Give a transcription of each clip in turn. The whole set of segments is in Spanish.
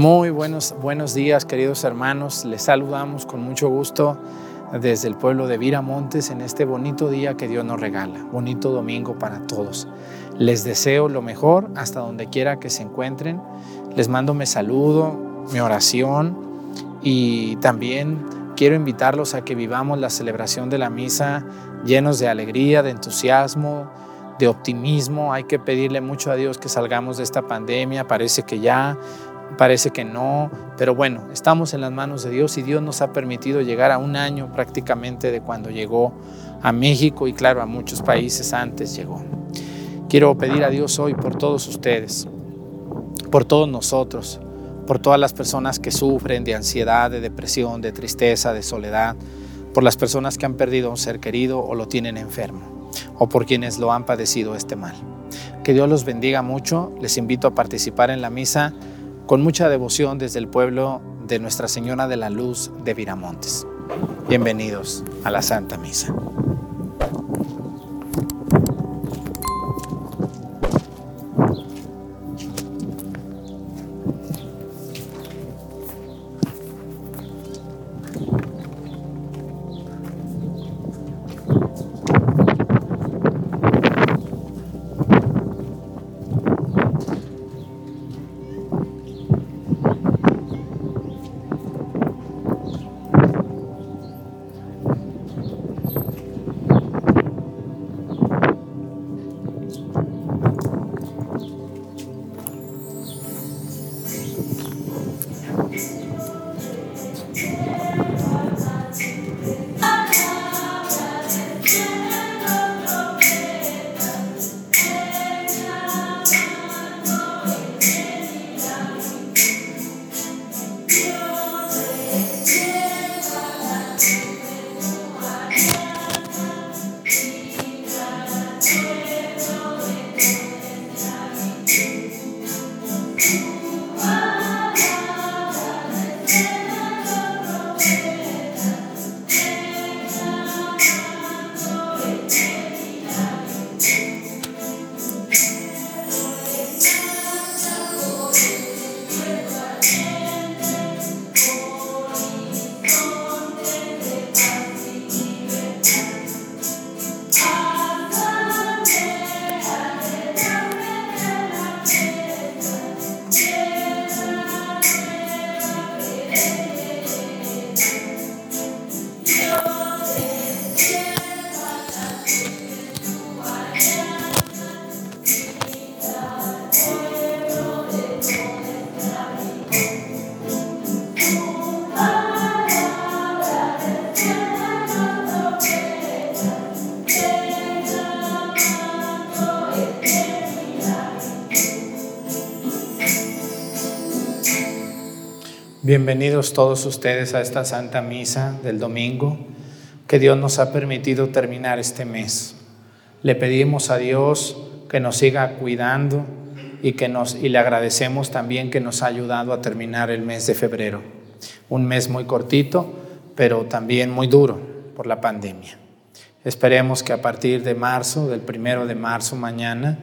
Muy buenos, buenos días, queridos hermanos. Les saludamos con mucho gusto desde el pueblo de Viramontes en este bonito día que Dios nos regala. Bonito domingo para todos. Les deseo lo mejor hasta donde quiera que se encuentren. Les mando mi saludo, mi oración y también quiero invitarlos a que vivamos la celebración de la misa llenos de alegría, de entusiasmo, de optimismo. Hay que pedirle mucho a Dios que salgamos de esta pandemia. Parece que ya parece que no, pero bueno, estamos en las manos de Dios y Dios nos ha permitido llegar a un año prácticamente de cuando llegó a México y claro, a muchos países antes llegó. Quiero pedir a Dios hoy por todos ustedes, por todos nosotros, por todas las personas que sufren de ansiedad, de depresión, de tristeza, de soledad, por las personas que han perdido a un ser querido o lo tienen enfermo, o por quienes lo han padecido este mal. Que Dios los bendiga mucho. Les invito a participar en la misa con mucha devoción desde el pueblo de Nuestra Señora de la Luz de Viramontes. Bienvenidos a la Santa Misa. Bienvenidos todos ustedes a esta Santa Misa del domingo que Dios nos ha permitido terminar este mes. Le pedimos a Dios que nos siga cuidando y, que nos, y le agradecemos también que nos ha ayudado a terminar el mes de febrero. Un mes muy cortito, pero también muy duro por la pandemia. Esperemos que a partir de marzo, del primero de marzo mañana,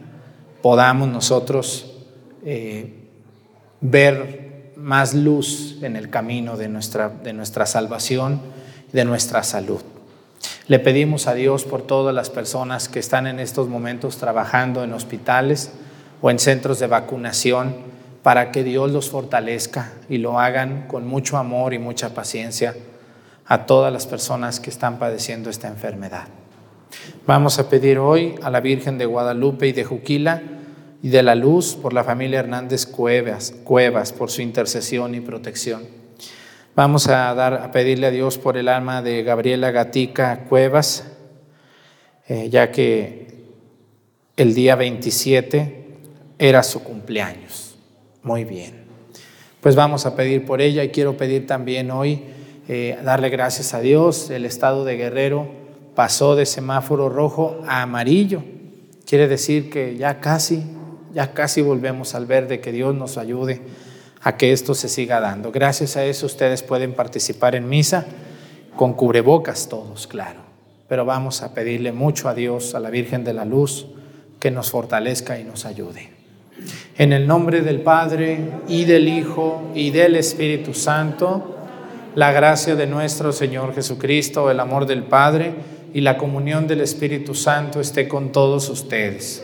podamos nosotros eh, ver más luz en el camino de nuestra, de nuestra salvación, de nuestra salud. Le pedimos a Dios por todas las personas que están en estos momentos trabajando en hospitales o en centros de vacunación, para que Dios los fortalezca y lo hagan con mucho amor y mucha paciencia a todas las personas que están padeciendo esta enfermedad. Vamos a pedir hoy a la Virgen de Guadalupe y de Juquila, y de la luz por la familia Hernández Cuevas, Cuevas por su intercesión y protección. Vamos a, dar, a pedirle a Dios por el alma de Gabriela Gatica Cuevas, eh, ya que el día 27 era su cumpleaños. Muy bien. Pues vamos a pedir por ella y quiero pedir también hoy, eh, darle gracias a Dios. El estado de Guerrero pasó de semáforo rojo a amarillo. Quiere decir que ya casi ya casi volvemos al verde, que Dios nos ayude a que esto se siga dando. Gracias a eso ustedes pueden participar en misa con cubrebocas todos, claro. Pero vamos a pedirle mucho a Dios, a la Virgen de la Luz, que nos fortalezca y nos ayude. En el nombre del Padre y del Hijo y del Espíritu Santo, la gracia de nuestro Señor Jesucristo, el amor del Padre y la comunión del Espíritu Santo esté con todos ustedes.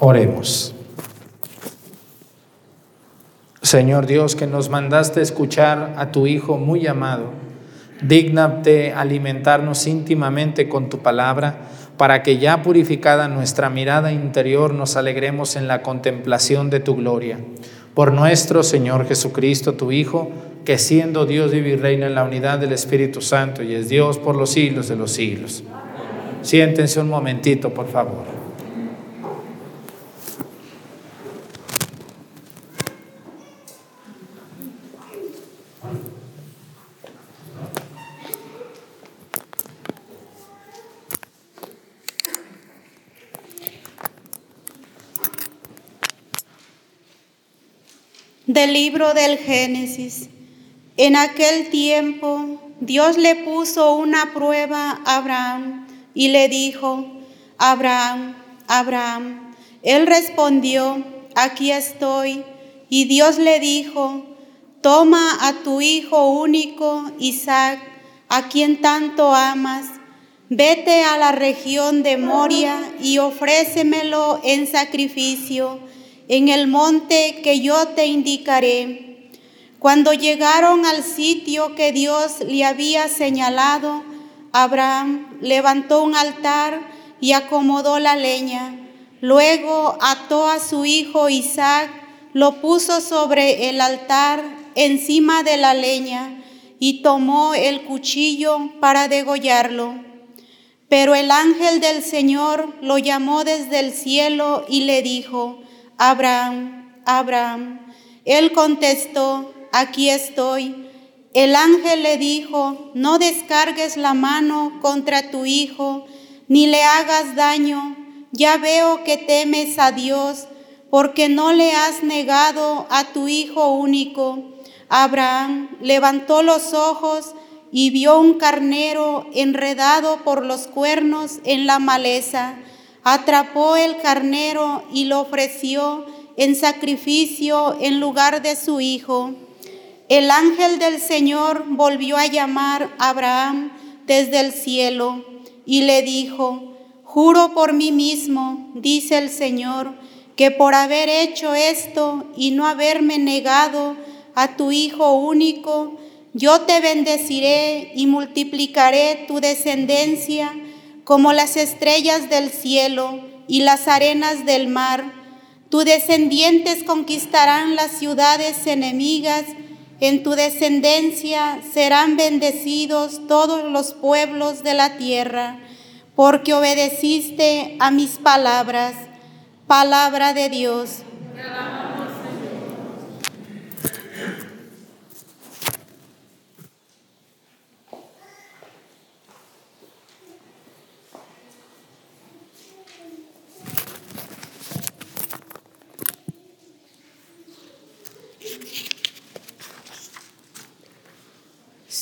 Oremos. Señor Dios, que nos mandaste escuchar a tu Hijo muy amado, dígnate alimentarnos íntimamente con tu palabra, para que ya purificada nuestra mirada interior nos alegremos en la contemplación de tu gloria. Por nuestro Señor Jesucristo, tu Hijo, que siendo Dios vive y reina en la unidad del Espíritu Santo y es Dios por los siglos de los siglos. Siéntense un momentito, por favor. Del libro del Génesis. En aquel tiempo Dios le puso una prueba a Abraham y le dijo, Abraham, Abraham. Él respondió, aquí estoy. Y Dios le dijo, toma a tu hijo único, Isaac, a quien tanto amas, vete a la región de Moria y ofrécemelo en sacrificio en el monte que yo te indicaré. Cuando llegaron al sitio que Dios le había señalado, Abraham levantó un altar y acomodó la leña. Luego ató a su hijo Isaac, lo puso sobre el altar encima de la leña y tomó el cuchillo para degollarlo. Pero el ángel del Señor lo llamó desde el cielo y le dijo, Abraham, Abraham. Él contestó, aquí estoy. El ángel le dijo, no descargues la mano contra tu hijo, ni le hagas daño. Ya veo que temes a Dios, porque no le has negado a tu hijo único. Abraham levantó los ojos y vio un carnero enredado por los cuernos en la maleza atrapó el carnero y lo ofreció en sacrificio en lugar de su hijo. El ángel del Señor volvió a llamar a Abraham desde el cielo y le dijo, juro por mí mismo, dice el Señor, que por haber hecho esto y no haberme negado a tu Hijo único, yo te bendeciré y multiplicaré tu descendencia como las estrellas del cielo y las arenas del mar. Tus descendientes conquistarán las ciudades enemigas, en tu descendencia serán bendecidos todos los pueblos de la tierra, porque obedeciste a mis palabras. Palabra de Dios.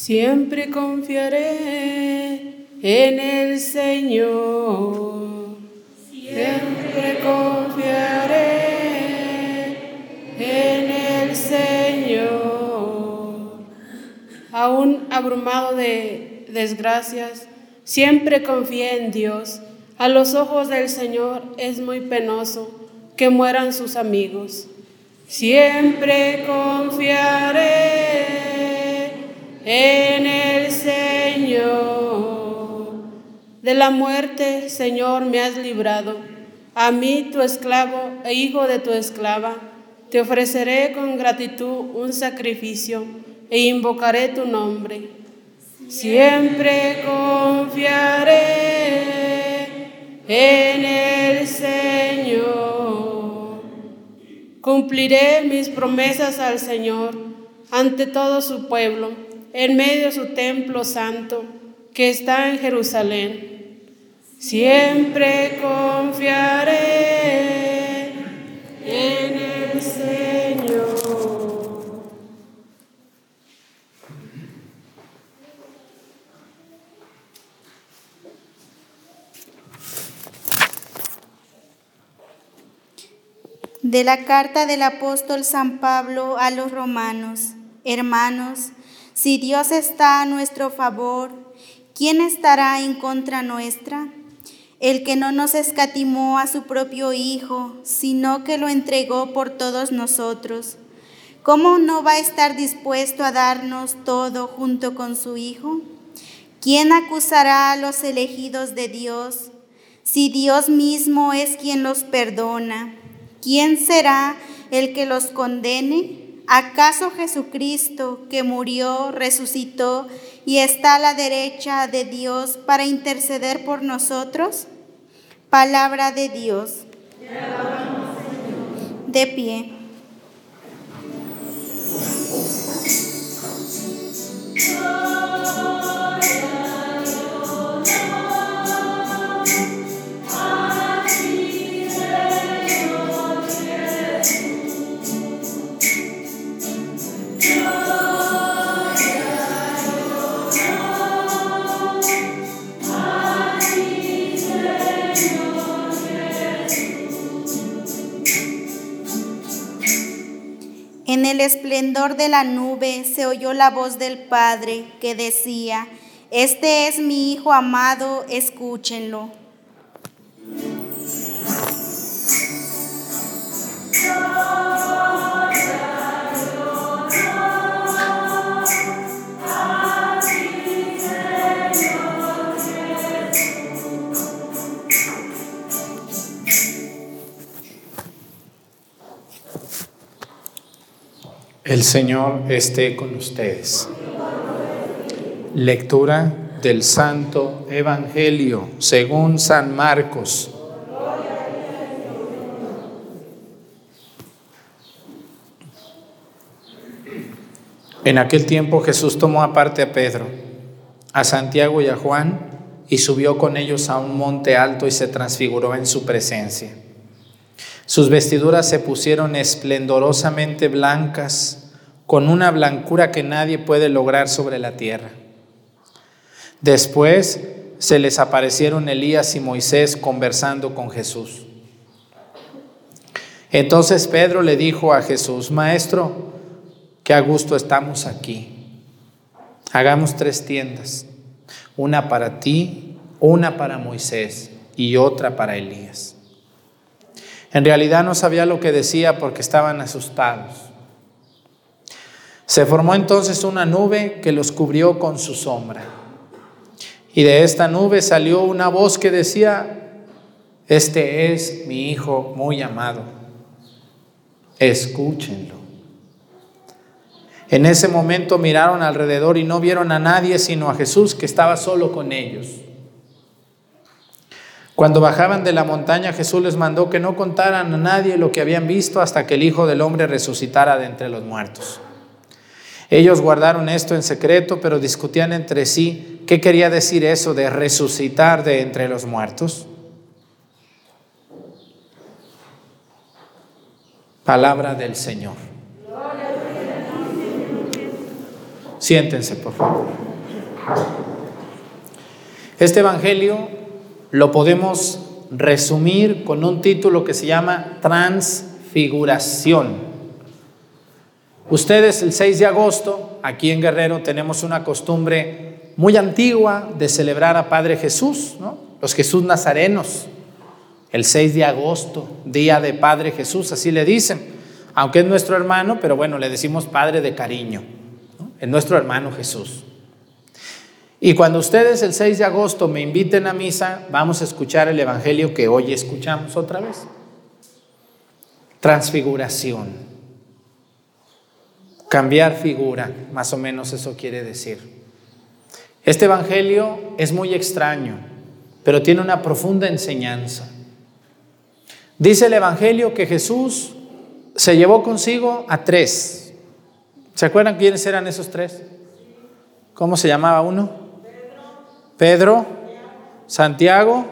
Siempre confiaré en el Señor. Siempre confiaré en el Señor. Aún abrumado de desgracias, siempre confié en Dios. A los ojos del Señor es muy penoso que mueran sus amigos. Siempre confiaré en el Señor. De la muerte, Señor, me has librado. A mí, tu esclavo e hijo de tu esclava, te ofreceré con gratitud un sacrificio e invocaré tu nombre. Siempre confiaré en el Señor. Cumpliré mis promesas al Señor ante todo su pueblo en medio de su templo santo que está en Jerusalén. Siempre confiaré en el Señor. De la carta del apóstol San Pablo a los romanos, hermanos, si Dios está a nuestro favor, ¿quién estará en contra nuestra? El que no nos escatimó a su propio Hijo, sino que lo entregó por todos nosotros. ¿Cómo no va a estar dispuesto a darnos todo junto con su Hijo? ¿Quién acusará a los elegidos de Dios? Si Dios mismo es quien los perdona, ¿quién será el que los condene? ¿Acaso Jesucristo, que murió, resucitó y está a la derecha de Dios para interceder por nosotros? Palabra de Dios. De pie. En esplendor de la nube se oyó la voz del Padre que decía, Este es mi Hijo amado, escúchenlo. El Señor esté con ustedes. Lectura del Santo Evangelio según San Marcos. En aquel tiempo Jesús tomó aparte a Pedro, a Santiago y a Juan y subió con ellos a un monte alto y se transfiguró en su presencia. Sus vestiduras se pusieron esplendorosamente blancas, con una blancura que nadie puede lograr sobre la tierra. Después se les aparecieron Elías y Moisés conversando con Jesús. Entonces Pedro le dijo a Jesús, Maestro, qué a gusto estamos aquí. Hagamos tres tiendas, una para ti, una para Moisés y otra para Elías. En realidad no sabía lo que decía porque estaban asustados. Se formó entonces una nube que los cubrió con su sombra. Y de esta nube salió una voz que decía, este es mi Hijo muy amado, escúchenlo. En ese momento miraron alrededor y no vieron a nadie sino a Jesús que estaba solo con ellos. Cuando bajaban de la montaña, Jesús les mandó que no contaran a nadie lo que habían visto hasta que el Hijo del Hombre resucitara de entre los muertos. Ellos guardaron esto en secreto, pero discutían entre sí qué quería decir eso de resucitar de entre los muertos. Palabra del Señor. Siéntense, por favor. Este Evangelio lo podemos resumir con un título que se llama Transfiguración. Ustedes el 6 de agosto, aquí en Guerrero, tenemos una costumbre muy antigua de celebrar a Padre Jesús, ¿no? los Jesús nazarenos. El 6 de agosto, día de Padre Jesús, así le dicen. Aunque es nuestro hermano, pero bueno, le decimos Padre de cariño. Es nuestro hermano Jesús. Y cuando ustedes el 6 de agosto me inviten a misa, vamos a escuchar el Evangelio que hoy escuchamos otra vez. Transfiguración. Cambiar figura, más o menos eso quiere decir. Este Evangelio es muy extraño, pero tiene una profunda enseñanza. Dice el Evangelio que Jesús se llevó consigo a tres. ¿Se acuerdan quiénes eran esos tres? ¿Cómo se llamaba uno? Pedro, Santiago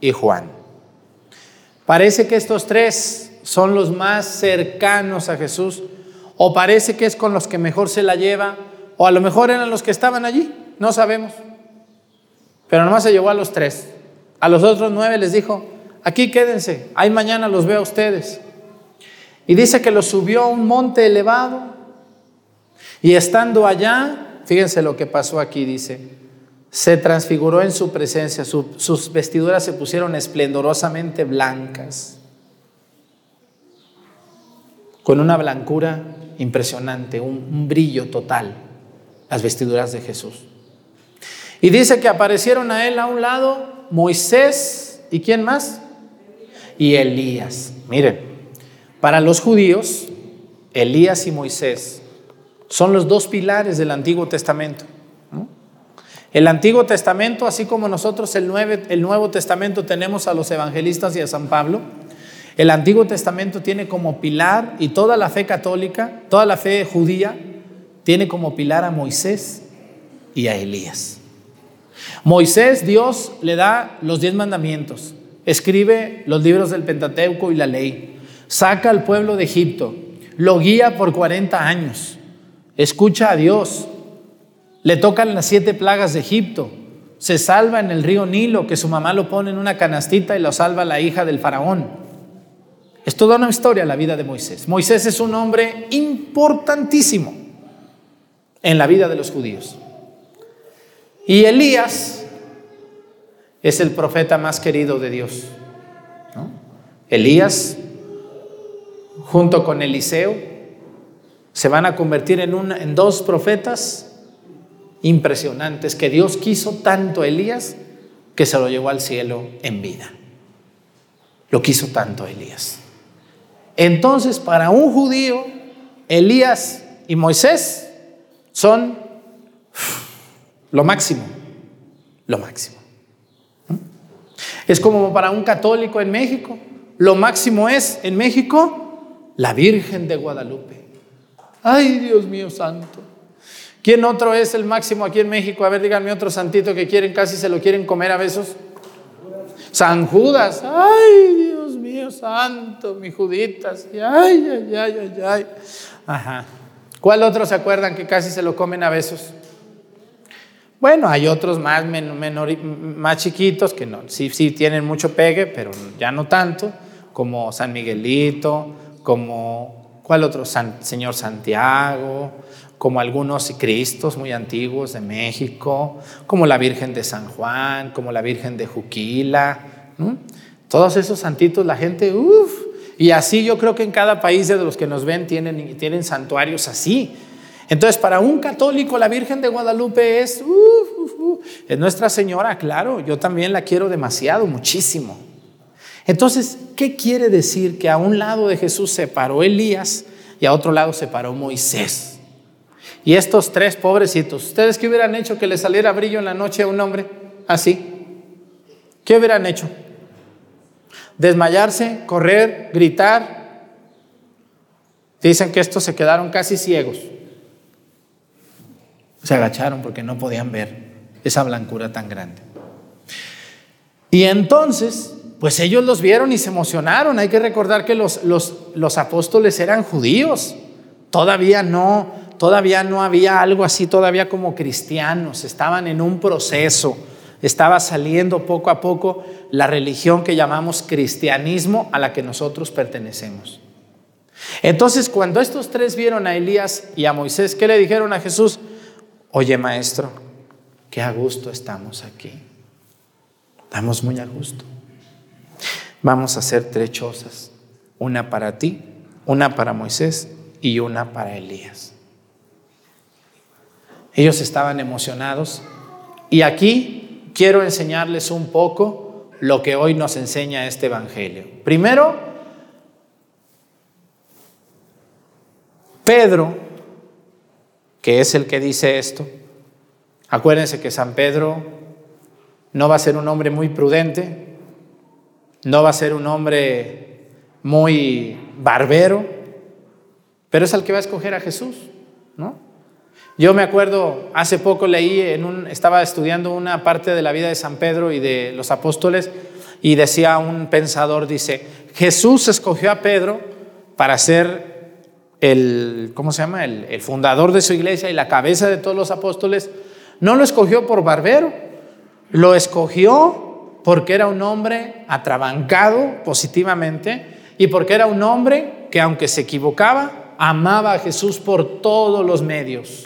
y Juan. Parece que estos tres son los más cercanos a Jesús, o parece que es con los que mejor se la lleva, o a lo mejor eran los que estaban allí, no sabemos. Pero nomás se llevó a los tres. A los otros nueve les dijo, aquí quédense, ahí mañana los veo a ustedes. Y dice que los subió a un monte elevado, y estando allá, fíjense lo que pasó aquí, dice, se transfiguró en su presencia, sus vestiduras se pusieron esplendorosamente blancas, con una blancura impresionante, un, un brillo total, las vestiduras de Jesús. Y dice que aparecieron a él a un lado Moisés y quién más? Y Elías. Miren, para los judíos, Elías y Moisés son los dos pilares del Antiguo Testamento. El Antiguo Testamento, así como nosotros el, Nuevo Testamento tenemos a los evangelistas y a San Pablo, el Antiguo Testamento tiene como pilar, y toda la fe católica, toda la fe judía, tiene como pilar a Moisés y a Elías. Moisés, Dios le da los diez mandamientos, escribe los libros del Pentateuco y la ley, saca al pueblo de Egipto, lo guía por 40 años, escucha a Dios, le tocan las siete plagas de Egipto. Se salva en el río Nilo, que su mamá lo pone en una canastita y lo salva la hija del faraón. Es toda una historia la vida de Moisés. Moisés es un hombre importantísimo en la vida de los judíos. Y Elías es el profeta más querido de Dios. Elías, junto con Eliseo, se van a convertir en, en dos profetas impresionantes que Dios quiso tanto a Elías que se lo llevó al cielo en vida. Lo quiso tanto a Elías. Entonces, para un judío, Elías y Moisés son lo máximo, lo máximo. Es como para un católico en México, lo máximo es en México la Virgen de Guadalupe. Ay, Dios mío santo. ¿Quién otro es el máximo aquí en México? A ver, díganme otro santito que quieren, casi se lo quieren comer a besos. San Judas. Ay, Dios mío santo, mi Juditas. Ay, ay, ay, ay, ay. Ajá. ¿Cuál otro se acuerdan que casi se lo comen a besos? Bueno, hay otros más, menor, más chiquitos que no, sí, sí tienen mucho pegue, pero ya no tanto, como San Miguelito, como, ¿cuál otro? Señor Santiago, como algunos Cristos muy antiguos de México, como la Virgen de San Juan, como la Virgen de Juquila. Todos esos santitos, la gente, uff. Y así yo creo que en cada país de los que nos ven tienen, tienen santuarios así. Entonces, para un católico, la Virgen de Guadalupe es, es Nuestra Señora, claro, yo también la quiero demasiado, muchísimo. Entonces, ¿qué quiere decir que a un lado de Jesús se paró Elías y a otro lado se paró Moisés? Y estos tres pobrecitos, ¿ustedes qué hubieran hecho que le saliera brillo en la noche a un hombre así? ¿Qué hubieran hecho? Desmayarse, correr, gritar. Dicen que estos se quedaron casi ciegos. Se agacharon porque no podían ver esa blancura tan grande. Y entonces, pues ellos los vieron y se emocionaron. Hay que recordar que los, los, los apóstoles eran judíos. Todavía no todavía no había algo así, todavía como cristianos, estaban en un proceso, estaba saliendo poco a poco la religión que llamamos cristianismo a la que nosotros pertenecemos. Entonces, cuando estos tres vieron a Elías y a Moisés, ¿qué le dijeron a Jesús? Oye, maestro, qué a gusto estamos aquí. Estamos muy a gusto. Vamos a hacer tres chozas, una para ti, una para Moisés y una para Elías. Ellos estaban emocionados y aquí quiero enseñarles un poco lo que hoy nos enseña este Evangelio. Primero, Pedro, que es el que dice esto, acuérdense que San Pedro no va a ser un hombre muy prudente, no va a ser un hombre muy barbero, pero es el que va a escoger a Jesús, ¿no? Yo me acuerdo, hace poco leí, en un, estaba estudiando una parte de la vida de San Pedro y de los apóstoles, y decía un pensador, dice, Jesús escogió a Pedro para ser el, ¿cómo se llama? El, el fundador de su iglesia y la cabeza de todos los apóstoles. No lo escogió por barbero, lo escogió porque era un hombre atrabancado positivamente y porque era un hombre que aunque se equivocaba, amaba a Jesús por todos los medios.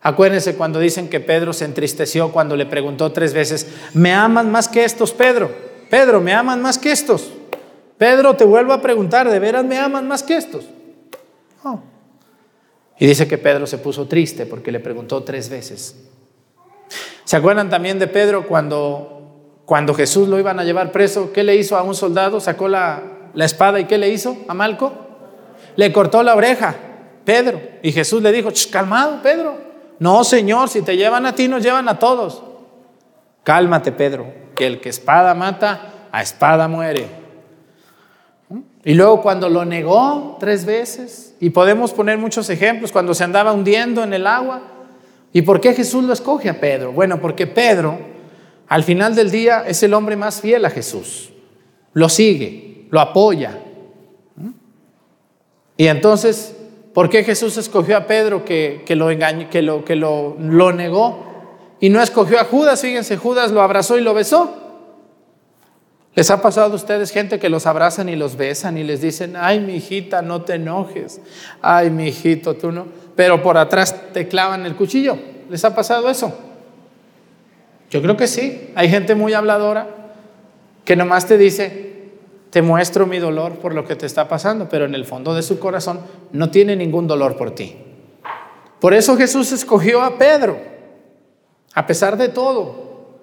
Acuérdense cuando dicen que Pedro se entristeció cuando le preguntó tres veces, ¿me aman más que estos, Pedro? Pedro, ¿me aman más que estos? Pedro, te vuelvo a preguntar, ¿de veras me aman más que estos? Y dice que Pedro se puso triste porque le preguntó tres veces. ¿Se acuerdan también de Pedro cuando, cuando Jesús lo iban a llevar preso? ¿Qué le hizo a un soldado? Sacó la, la espada y ¿qué le hizo a Malco? Le cortó la oreja, Pedro. Y Jesús le dijo, calmado, Pedro, no, Señor, si te llevan a ti, nos llevan a todos. Cálmate, Pedro, que el que espada mata, a espada muere. Y luego cuando lo negó tres veces, y podemos poner muchos ejemplos, cuando se andaba hundiendo en el agua, ¿y por qué Jesús lo escoge a Pedro? Bueno, porque Pedro, al final del día, es el hombre más fiel a Jesús. Lo sigue, lo apoya. Y entonces ¿Por qué Jesús escogió a Pedro que, lo, engañó, que, lo, que lo, lo negó? Y no escogió a Judas, fíjense, Judas lo abrazó y lo besó. ¿Les ha pasado a ustedes gente que los abrazan y los besan y les dicen, ay, mi hijita, no te enojes, ay, mi hijito, tú no? Pero por atrás te clavan el cuchillo. ¿Les ha pasado eso? Yo creo que sí. Hay gente muy habladora que nomás te dice, te muestro mi dolor por lo que te está pasando, pero en el fondo de su corazón no tiene ningún dolor por ti. Por eso Jesús escogió a Pedro, a pesar de todo,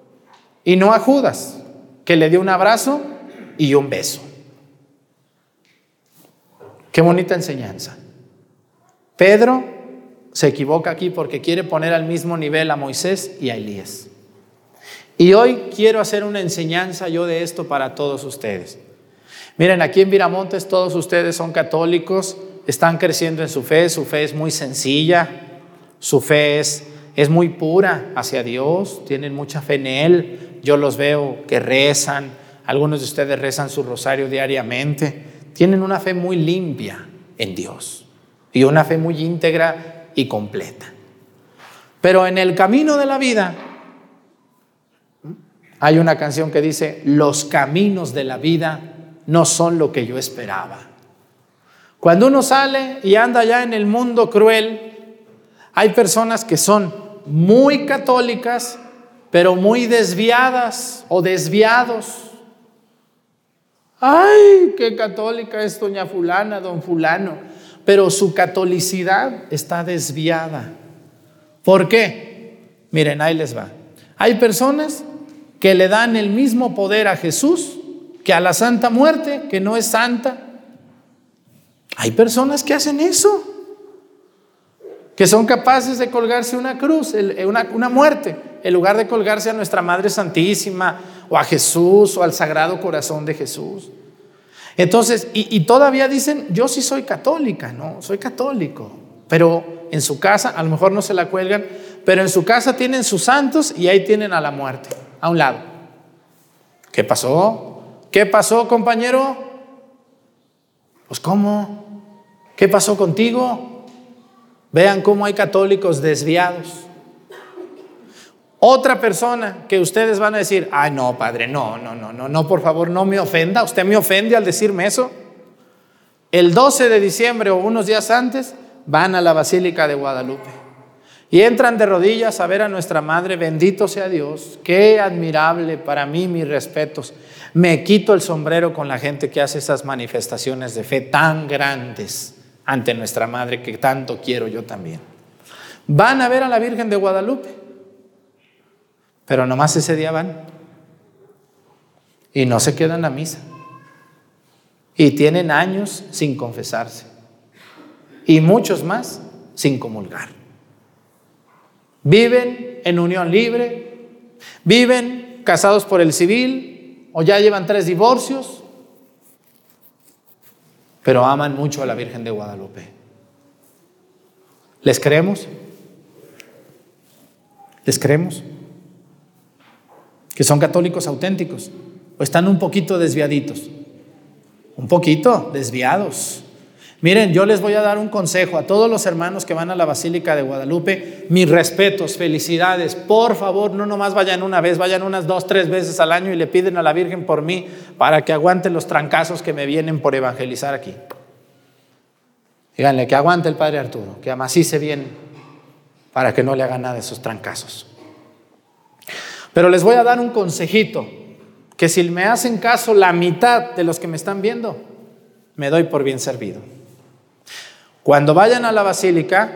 y no a Judas, que le dio un abrazo y un beso. Qué bonita enseñanza. Pedro se equivoca aquí porque quiere poner al mismo nivel a Moisés y a Elías. Y hoy quiero hacer una enseñanza yo de esto para todos ustedes. Miren, aquí en Viramontes todos ustedes son católicos, están creciendo en su fe, su fe es muy sencilla, su fe es, es muy pura hacia Dios, tienen mucha fe en Él, yo los veo que rezan, algunos de ustedes rezan su rosario diariamente, tienen una fe muy limpia en Dios y una fe muy íntegra y completa. Pero en el camino de la vida hay una canción que dice, los caminos de la vida no son lo que yo esperaba. Cuando uno sale y anda ya en el mundo cruel, hay personas que son muy católicas, pero muy desviadas o desviados. Ay, qué católica es doña fulana, don fulano, pero su catolicidad está desviada. ¿Por qué? Miren, ahí les va. Hay personas que le dan el mismo poder a Jesús que a la Santa Muerte, que no es santa. Hay personas que hacen eso, que son capaces de colgarse una cruz, una, una muerte, en lugar de colgarse a nuestra Madre Santísima o a Jesús o al Sagrado Corazón de Jesús. Entonces, y, y, todavía dicen, yo sí soy católica, no, soy católico, pero en su casa, a lo mejor no se la cuelgan, pero en su casa tienen sus santos y ahí tienen a la muerte, a un lado. ¿Qué pasó? ¿Qué pasó, compañero? Pues ¿cómo? ¿Qué pasó contigo? Vean cómo hay católicos desviados. Otra persona que ustedes van a decir, ay no, padre, no, no, no, no, no, por favor, no me ofenda. Usted me ofende al decirme eso. El 12 de diciembre o unos días antes van a la Basílica de Guadalupe y entran de rodillas a ver a nuestra Madre, bendito sea Dios, qué admirable para mí, mis respetos. Me quito el sombrero con la gente que hace esas manifestaciones de fe tan grandes ante nuestra Madre que tanto quiero yo también. Van a ver a la Virgen de Guadalupe, pero nomás ese día van y no se quedan a misa. Y tienen años sin confesarse. Y muchos más sin comulgar. Viven en unión libre, viven casados por el civil o ya llevan tres divorcios, pero aman mucho a la Virgen de Guadalupe. ¿Les creemos? ¿Les creemos? Que son católicos auténticos o están un poquito desviaditos un poquito desviados. Miren, yo les voy a dar un consejo a todos los hermanos que van a la Basílica de Guadalupe. Mis respetos, felicidades. Por favor, no nomás vayan una vez, vayan unas dos, tres veces al año y le piden a la Virgen por mí para que aguante los trancazos que me vienen por evangelizar aquí. Díganle que aguante el Padre Arturo, que amacice bien para que no le haga nada esos trancazos. Pero les voy a dar un consejito que si me hacen caso la mitad de los que me están viendo, me doy por bien servido. Cuando vayan a la basílica,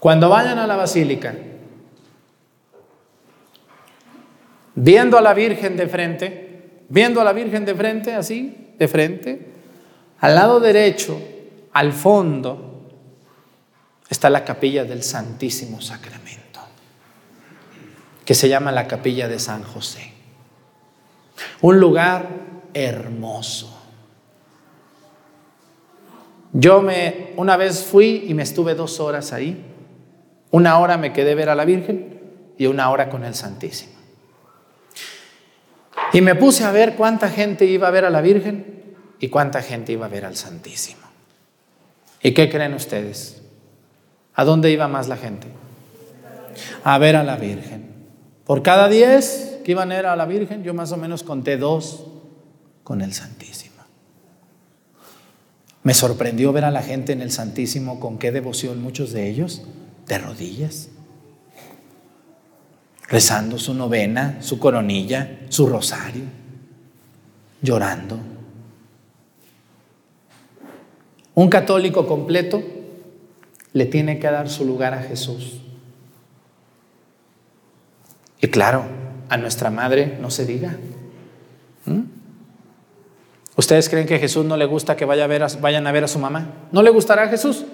cuando vayan a la basílica, viendo a la Virgen de frente, viendo a la Virgen de frente, así, de frente, al lado derecho, al fondo, está la capilla del Santísimo Sacramento que se llama la capilla de San José. Un lugar hermoso. Yo me una vez fui y me estuve dos horas ahí. Una hora me quedé ver a la Virgen y una hora con el Santísimo. Y me puse a ver cuánta gente iba a ver a la Virgen y cuánta gente iba a ver al Santísimo. ¿Y qué creen ustedes? ¿A dónde iba más la gente? A ver a la Virgen. Por cada diez que iban a ir a la Virgen, yo más o menos conté dos con el Santísimo. Me sorprendió ver a la gente en el Santísimo con qué devoción muchos de ellos, de rodillas, rezando su novena, su coronilla, su rosario, llorando. Un católico completo le tiene que dar su lugar a Jesús. Y claro, a nuestra madre no se diga. ¿Mm? ¿Ustedes creen que a Jesús no le gusta que vaya a ver vayan a ver a su mamá? ¿No le gustará a Jesús?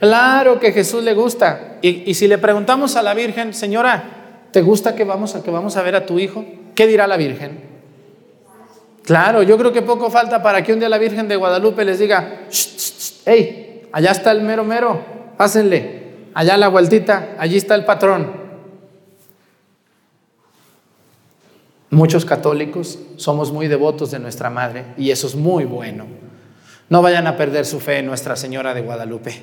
Claro que Jesús le gusta. Y, si le preguntamos a la Virgen, señora, ¿te gusta que vamos, a, que vamos a ver a tu hijo? ¿Qué dirá la Virgen? Claro, yo creo que poco falta para que un día la Virgen de Guadalupe les diga, hey, allá está el mero mero, pásenle, allá la vueltita, allí está el patrón. Muchos católicos somos muy devotos de nuestra Madre y eso es muy bueno. No vayan a perder su fe en Nuestra Señora de Guadalupe.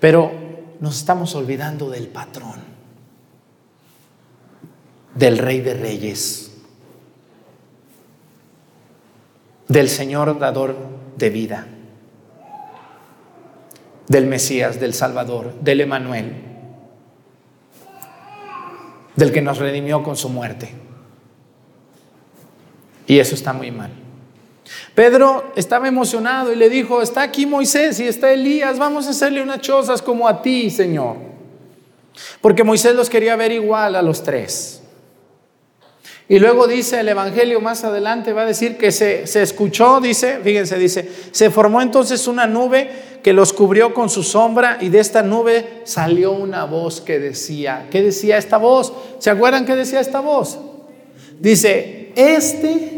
Pero nos estamos olvidando del patrón, del Rey de Reyes, del Señor dador de vida, del Mesías, del Salvador, del Emanuel, del que nos redimió con su muerte. Y eso está muy mal. Pedro estaba emocionado y le dijo, está aquí Moisés y está Elías, vamos a hacerle unas chozas como a ti, Señor. Porque Moisés los quería ver igual a los tres. Y luego dice el Evangelio más adelante, va a decir que se, se, escuchó, dice, fíjense, dice, se formó entonces una nube que los cubrió con su sombra y de esta nube salió una voz que decía, ¿qué decía esta voz? ¿Se acuerdan qué decía esta voz? Dice, este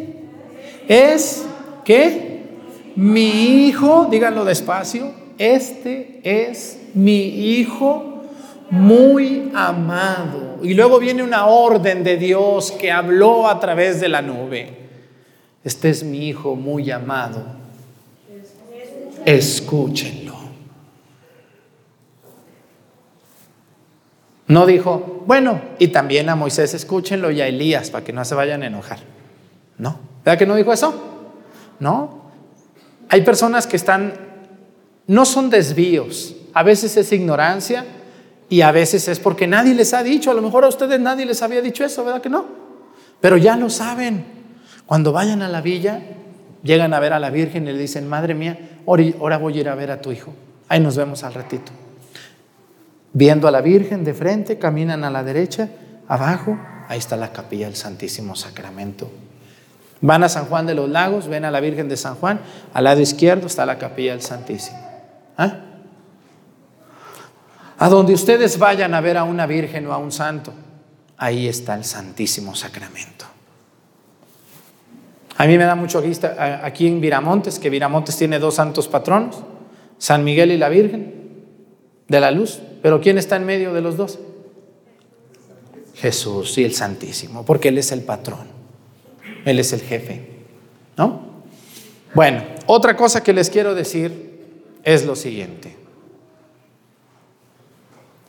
es, ¿qué? Mi hijo, díganlo despacio, este es mi hijo muy amado. Y luego viene una orden de Dios que habló a través de la nube. Este es mi hijo muy amado, escúchenlo. No dijo, bueno, y también a Moisés escúchenlo y a Elías para que no se vayan a enojar. No. ¿Verdad que no dijo eso? No. Hay personas que están, no son desvíos, a veces es ignorancia y a veces es porque nadie les ha dicho, a lo mejor a ustedes nadie les había dicho eso, ¿verdad que no? Pero ya lo saben. Cuando vayan a la villa, llegan a ver a la Virgen y le dicen, madre mía, ahora voy a ir a ver a tu hijo. Ahí nos vemos al ratito. Viendo a la Virgen de frente, caminan a la derecha, abajo, ahí está la capilla del Santísimo Sacramento. Van a San Juan de los Lagos, ven a la Virgen de San Juan, al lado izquierdo está la capilla del Santísimo. ¿Ah? A donde ustedes vayan a ver a una Virgen o a un santo, ahí está el Santísimo Sacramento. A mí me da mucho aquí en Viramontes, que Viramontes tiene dos santos patronos, San Miguel y la Virgen de la Luz. Pero ¿quién está en medio de los dos? Jesús y el Santísimo, porque Él es el patrón, Él es el jefe, ¿no? Bueno, otra cosa que les quiero decir es lo siguiente.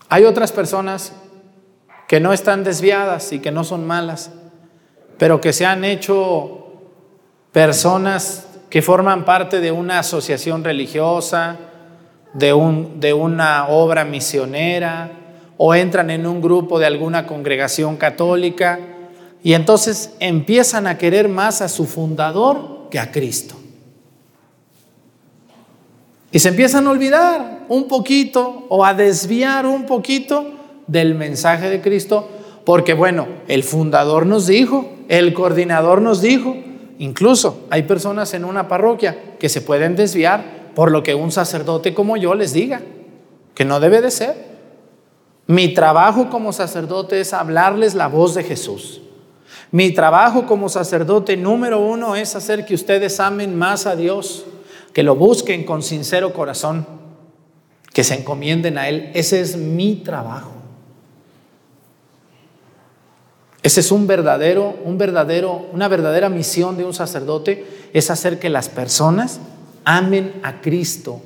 Hay otras personas que no están desviadas y que no son malas, pero que se han hecho personas que forman parte de una asociación religiosa, de, un, de una obra misionera o entran en un grupo de alguna congregación católica y entonces empiezan a querer más a su fundador que a Cristo. Y se empiezan a olvidar un poquito o a desviar un poquito del mensaje de Cristo, porque bueno, el fundador nos dijo, el coordinador nos dijo, incluso hay personas en una parroquia que se pueden desviar por lo que un sacerdote como yo les diga, que no debe de ser. Mi trabajo como sacerdote es hablarles la voz de Jesús. Mi trabajo como sacerdote número uno es hacer que ustedes amen más a Dios, que lo busquen con sincero corazón, que se encomienden a Él. Ese es mi trabajo. Ese es un verdadero, un verdadero, una verdadera misión de un sacerdote, es hacer que las personas amen a Cristo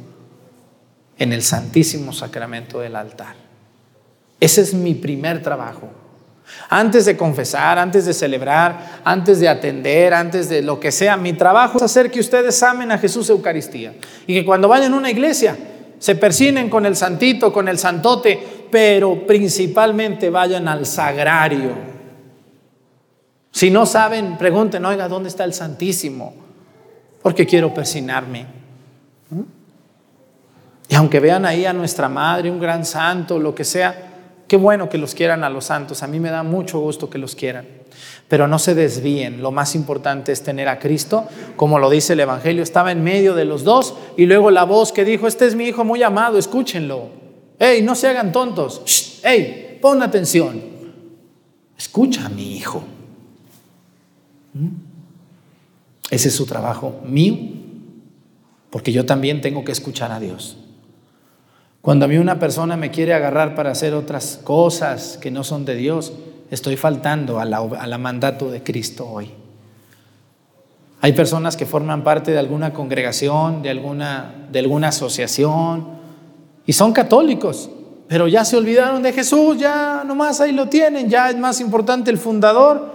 en el Santísimo Sacramento del altar. Ese es mi primer trabajo. Antes de confesar, antes de celebrar, antes de atender, antes de lo que sea, mi trabajo es hacer que ustedes amen a Jesús Eucaristía. Y que cuando vayan a una iglesia se persinen con el santito, con el santote, pero principalmente vayan al sagrario. Si no saben, pregunten, oiga, ¿dónde está el Santísimo? porque quiero persinarme. ¿Mm? Y aunque vean ahí a nuestra madre, un gran santo, lo que sea, qué bueno que los quieran a los santos. A mí me da mucho gusto que los quieran. Pero no se desvíen. Lo más importante es tener a Cristo, como lo dice el Evangelio. Estaba en medio de los dos y luego la voz que dijo, este es mi hijo muy amado, escúchenlo. ¡Ey, no se hagan tontos! ¡Ey, pon atención! Escucha a mi hijo. ¿Mm? Ese es su trabajo mío, porque yo también tengo que escuchar a Dios. Cuando a mí una persona me quiere agarrar para hacer otras cosas que no son de Dios, estoy faltando a la, mandato de Cristo hoy. Hay personas que forman parte de alguna congregación, de alguna, de alguna asociación, y son católicos, pero ya se olvidaron de Jesús, ya nomás ahí lo tienen, ya es más importante el fundador,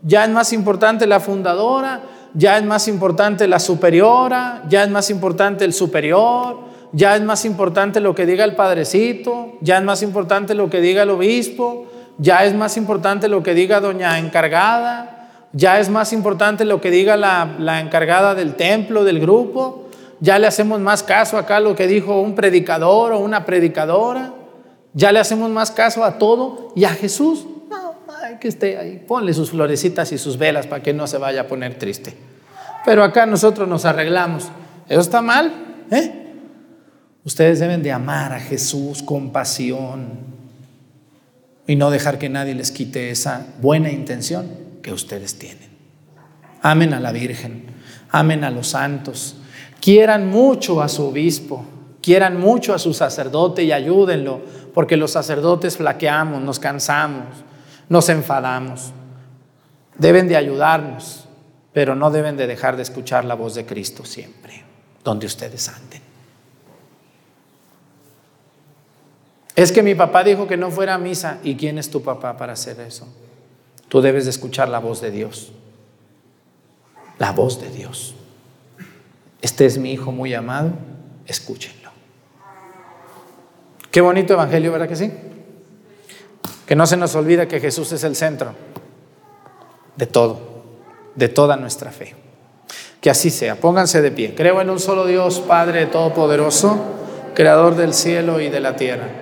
ya es más importante la fundadora, ya es más importante la superiora, ya es más importante el superior, ya es más importante lo que diga el padrecito, ya es más importante lo que diga el obispo, ya es más importante lo que diga doña encargada, ya es más importante lo que diga la, encargada del templo, del grupo, ya le hacemos más caso acá a lo que dijo un predicador o una predicadora, ya le hacemos más caso a todo y a Jesús que esté ahí. Ponle sus florecitas y sus velas para que no se vaya a poner triste. Pero acá nosotros nos arreglamos. ¿Eso está mal? ¿Eh? Ustedes deben de amar a Jesús con pasión y no dejar que nadie les quite esa buena intención que ustedes tienen. Amen a la Virgen, amen a los santos, quieran mucho a su obispo, quieran mucho a su sacerdote y ayúdenlo, porque los sacerdotes flaqueamos, nos cansamos, nos enfadamos. Deben de ayudarnos, pero no deben de dejar de escuchar la voz de Cristo siempre, donde ustedes anden. Es que mi papá dijo que no fuera a misa. ¿Y quién es tu papá para hacer eso? Tú debes de escuchar la voz de Dios. La voz de Dios. Este es mi hijo muy amado, escúchenlo. Qué bonito evangelio, ¿verdad que sí? Que no se nos olvide que Jesús es el centro de todo, de toda nuestra fe. Que así sea. Pónganse de pie. Creo en un solo Dios, Padre Todopoderoso, Creador del cielo y de la tierra,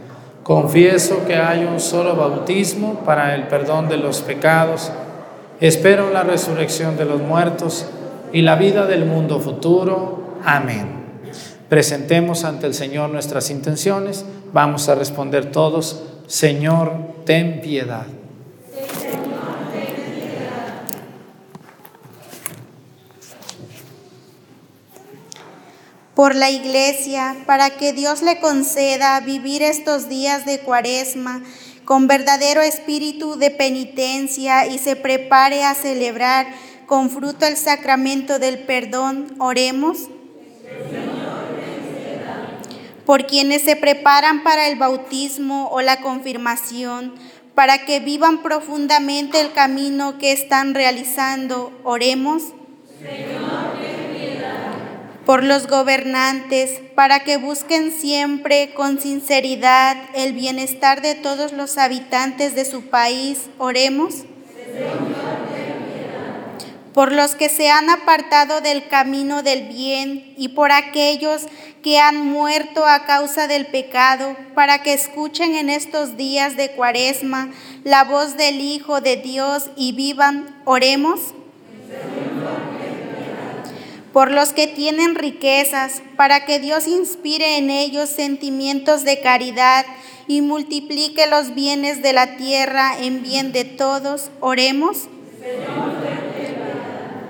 Confieso que hay un solo bautismo para el perdón de los pecados. Espero la resurrección de los muertos y la vida del mundo futuro. Amén. Presentemos ante el Señor nuestras intenciones. Vamos a responder todos, Señor, ten piedad. Por la iglesia, para que Dios le conceda vivir estos días de cuaresma con verdadero espíritu de penitencia y se prepare a celebrar con fruto el sacramento del perdón. Oremos. Por quienes se preparan para el bautismo o la confirmación, para que vivan profundamente el camino que están realizando. Oremos. Señor, por los gobernantes, para que busquen siempre con sinceridad el bienestar de todos los habitantes de su país. Oremos. Por los que se han apartado del camino del bien y por aquellos que han muerto a causa del pecado, para que escuchen en estos días de cuaresma la voz del Hijo de Dios y vivan. Oremos por los que tienen riquezas, para que Dios inspire en ellos sentimientos de caridad y multiplique los bienes de la tierra en bien de todos. Oremos.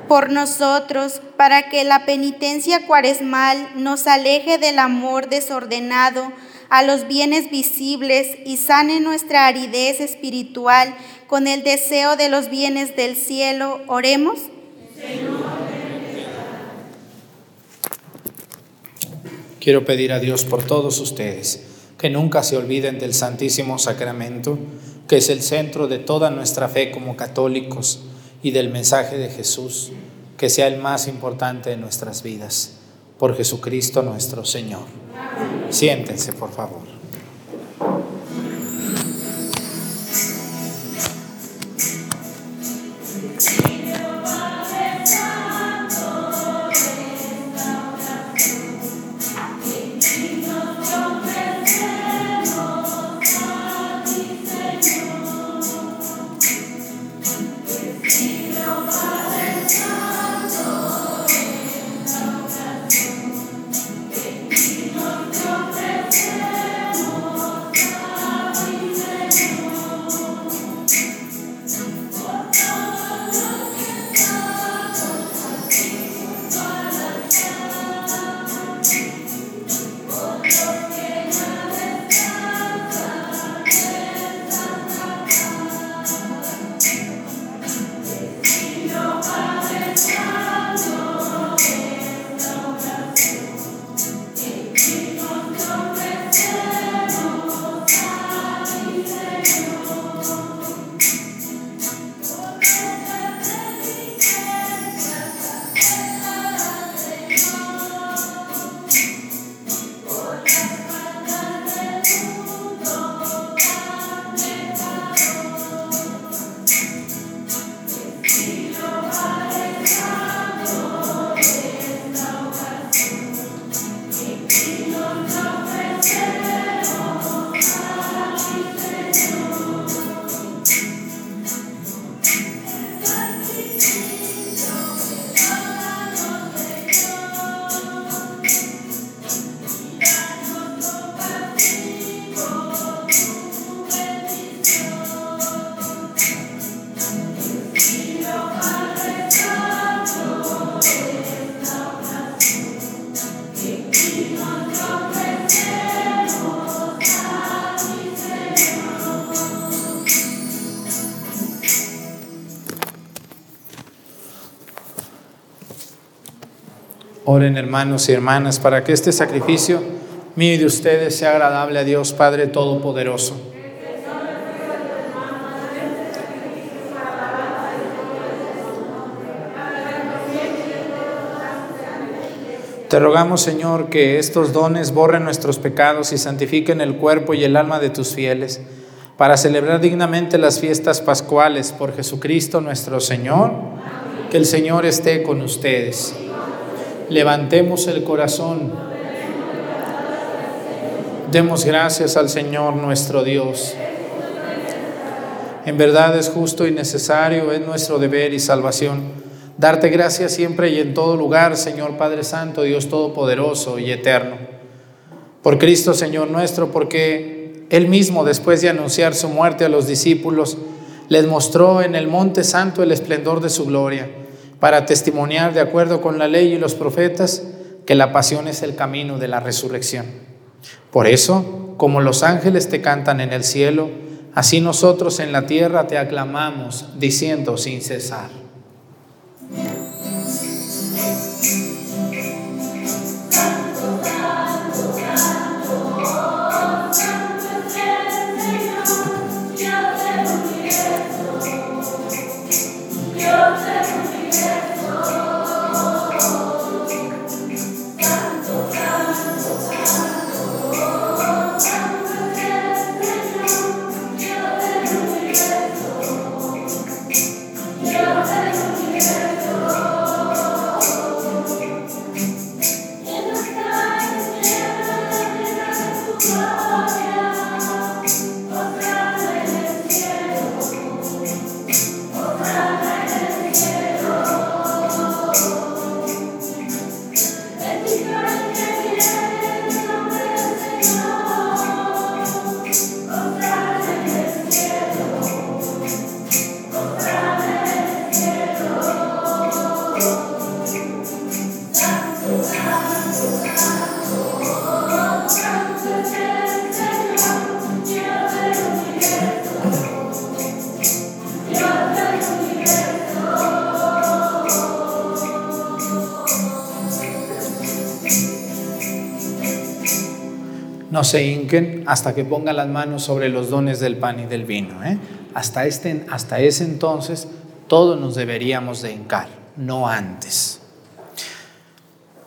por nosotros, para que la penitencia cuaresmal nos aleje del amor desordenado a los bienes visibles y sane nuestra aridez espiritual con el deseo de los bienes del cielo. Oremos. Quiero pedir a Dios por todos ustedes que nunca se olviden del Santísimo Sacramento, que es el centro de toda nuestra fe como católicos y del mensaje de Jesús, que sea el más importante de nuestras vidas. Por Jesucristo nuestro Señor. Siéntense, por favor. Oren hermanos y hermanas para que este sacrificio mío y de ustedes sea agradable a Dios Padre Todopoderoso. Te rogamos, Señor, que estos dones borren nuestros pecados y santifiquen el cuerpo y el alma de tus fieles, para celebrar dignamente las fiestas pascuales por Jesucristo nuestro Señor. Que el Señor esté con ustedes. Levantemos el corazón. Demos gracias al Señor nuestro Dios. En verdad es justo y necesario, es nuestro deber y salvación Darte gracias siempre y en todo lugar, Señor Padre Santo, Dios Todopoderoso y Eterno. Por Cristo, Señor nuestro, porque Él mismo, después de anunciar su muerte a los discípulos, les mostró en el monte santo el esplendor de su gloria, para testimoniar, de acuerdo con la ley y los profetas, que la pasión es el camino de la resurrección. Por eso, como los ángeles te cantan en el cielo, así nosotros en la tierra te aclamamos, diciendo sin cesar. Se hasta que pongan las manos sobre los dones del pan y del vino. ¿eh? Hasta, este, hasta ese entonces todos nos deberíamos de hincar, no antes.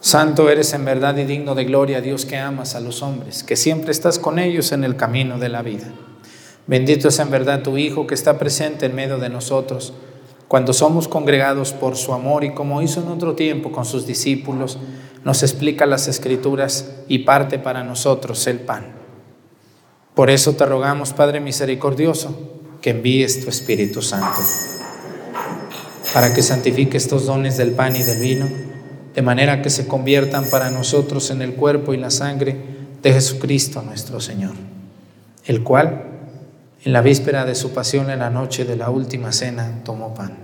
Santo eres en verdad y digno de gloria, Dios que amas a los hombres, que siempre estás con ellos en el camino de la vida. Bendito es en verdad tu Hijo que está presente en medio de nosotros cuando somos congregados por su amor y como hizo en otro tiempo con sus discípulos, nos explica las escrituras y parte para nosotros el pan. Por eso te rogamos, Padre misericordioso, que envíes tu Espíritu Santo, para que santifique estos dones del pan y del vino, de manera que se conviertan para nosotros en el cuerpo y la sangre de Jesucristo nuestro Señor, el cual, en la víspera de su pasión en la noche de la última cena, tomó pan.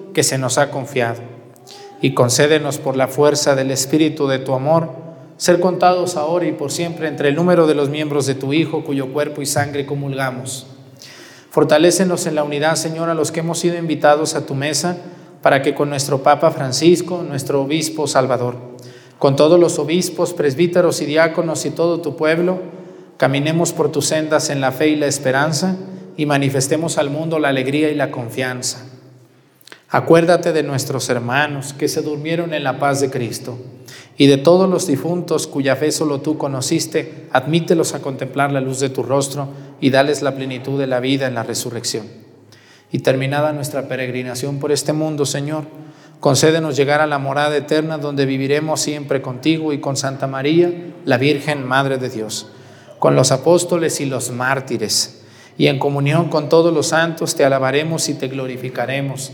que se nos ha confiado. Y concédenos por la fuerza del Espíritu de tu amor, ser contados ahora y por siempre entre el número de los miembros de tu Hijo, cuyo cuerpo y sangre comulgamos. Fortalécenos en la unidad, Señor, a los que hemos sido invitados a tu mesa, para que con nuestro Papa Francisco, nuestro Obispo Salvador, con todos los obispos, presbíteros y diáconos y todo tu pueblo, caminemos por tus sendas en la fe y la esperanza y manifestemos al mundo la alegría y la confianza. Acuérdate de nuestros hermanos que se durmieron en la paz de Cristo y de todos los difuntos cuya fe solo tú conociste, admítelos a contemplar la luz de tu rostro y dales la plenitud de la vida en la resurrección. Y terminada nuestra peregrinación por este mundo, Señor, concédenos llegar a la morada eterna donde viviremos siempre contigo y con Santa María, la Virgen Madre de Dios, con los apóstoles y los mártires, y en comunión con todos los santos te alabaremos y te glorificaremos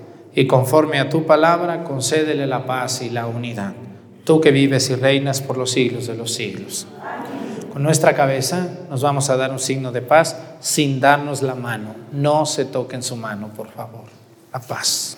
Y conforme a tu palabra, concédele la paz y la unidad. Tú que vives y reinas por los siglos de los siglos. Con nuestra cabeza nos vamos a dar un signo de paz sin darnos la mano. No se toquen su mano, por favor. La paz.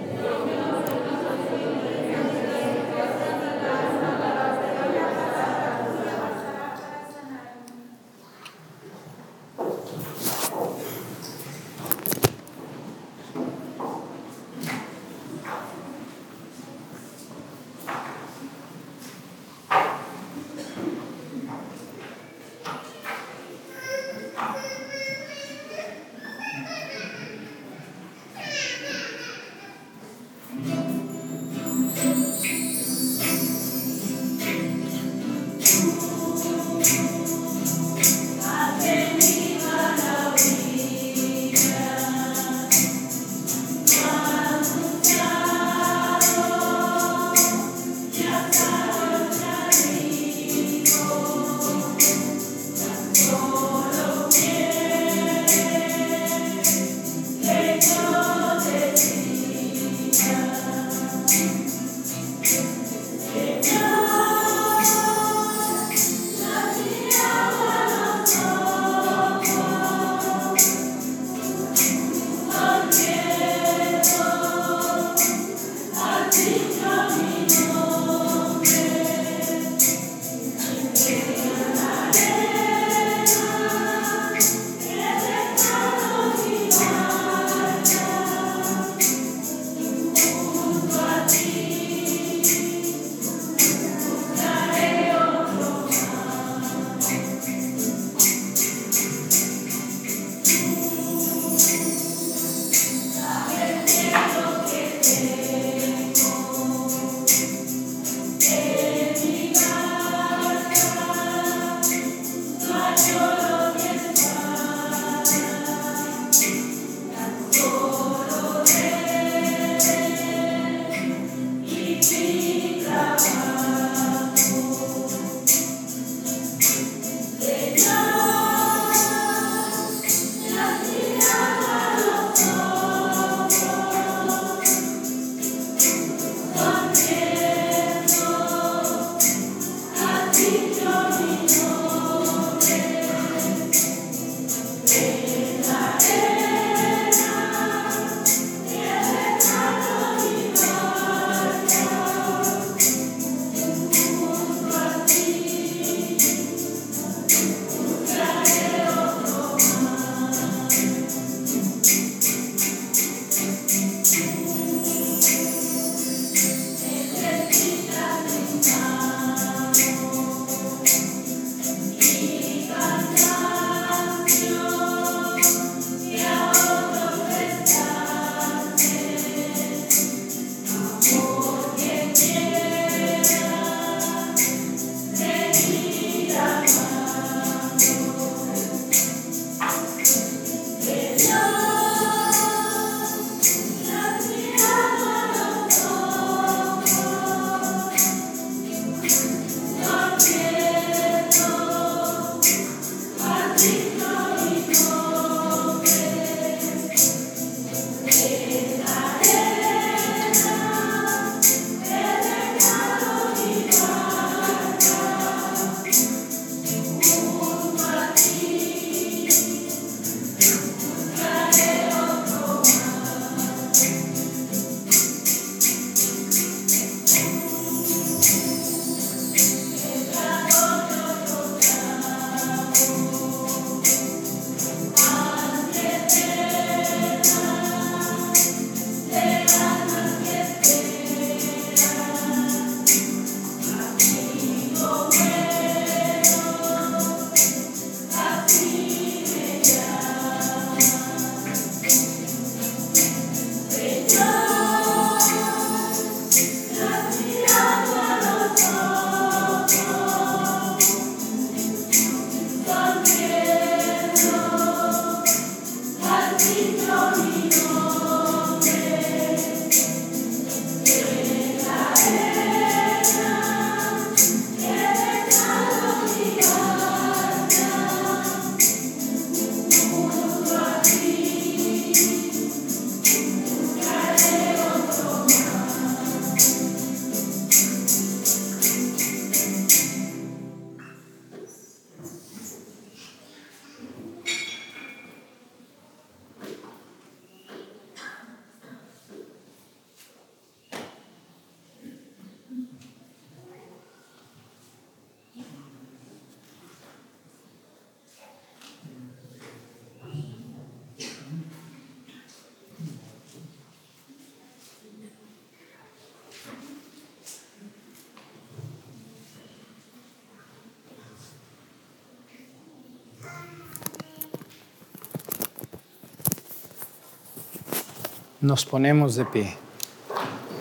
Nos ponemos de pie.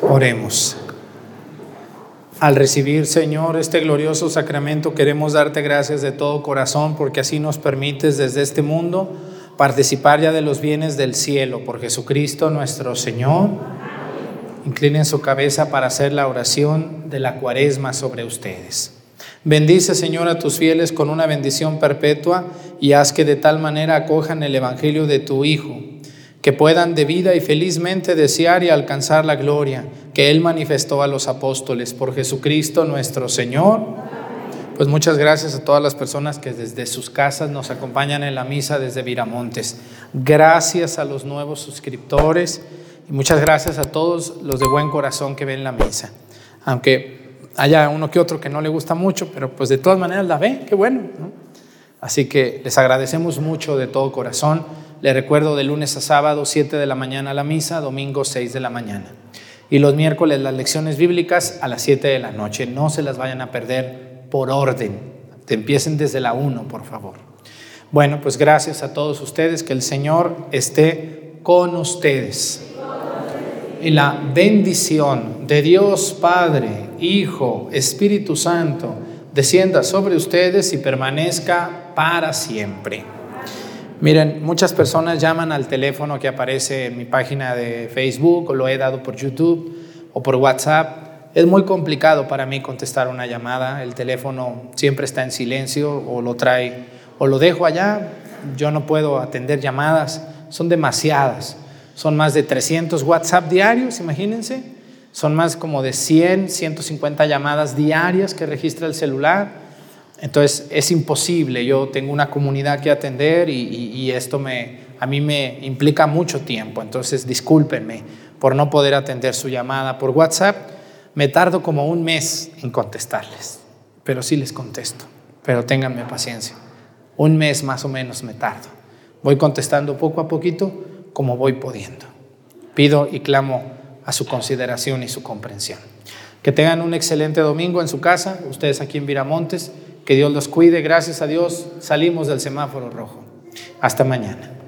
Oremos. Al recibir, Señor, este glorioso sacramento, queremos darte gracias de todo corazón porque así nos permites desde este mundo participar ya de los bienes del cielo por Jesucristo nuestro Señor. Inclinen su cabeza para hacer la oración de la cuaresma sobre ustedes. Bendice, Señor, a tus fieles con una bendición perpetua y haz que de tal manera acojan el Evangelio de tu Hijo que puedan de vida y felizmente desear y alcanzar la gloria que Él manifestó a los apóstoles por Jesucristo nuestro Señor. Pues muchas gracias a todas las personas que desde sus casas nos acompañan en la misa desde Viramontes. Gracias a los nuevos suscriptores y muchas gracias a todos los de buen corazón que ven la misa. Aunque haya uno que otro que no le gusta mucho, pero pues de todas maneras la ve, qué bueno. Así que les agradecemos mucho de todo corazón. Le recuerdo de lunes a sábado, 7 de la mañana la misa, domingo 6 de la mañana. Y los miércoles las lecciones bíblicas a las 7 de la noche. No se las vayan a perder por orden. Te empiecen desde la 1, por favor. Bueno, pues gracias a todos ustedes. Que el Señor esté con ustedes. Y la bendición de Dios Padre, Hijo, Espíritu Santo, descienda sobre ustedes y permanezca para siempre. Miren, muchas personas llaman al teléfono que aparece en mi página de Facebook o lo he dado por YouTube o por WhatsApp. Es muy complicado para mí contestar una llamada. El teléfono siempre está en silencio o lo trae o lo dejo allá. Yo no puedo atender llamadas. Son demasiadas. Son más de 300 WhatsApp diarios, imagínense. Son más como de 100, 150 llamadas diarias que registra el celular. Entonces es imposible, yo tengo una comunidad que atender y, esto me, a mí me implica mucho tiempo, entonces discúlpenme por no poder atender su llamada por WhatsApp. Me tardo como un mes en contestarles, pero sí les contesto, pero ténganme paciencia. Un mes más o menos me tardo. Voy contestando poco a poquito como voy pudiendo. Pido y clamo a su consideración y su comprensión. Que tengan un excelente domingo en su casa, ustedes aquí en Viramontes. Que Dios los cuide. Gracias a Dios salimos del semáforo rojo. Hasta mañana.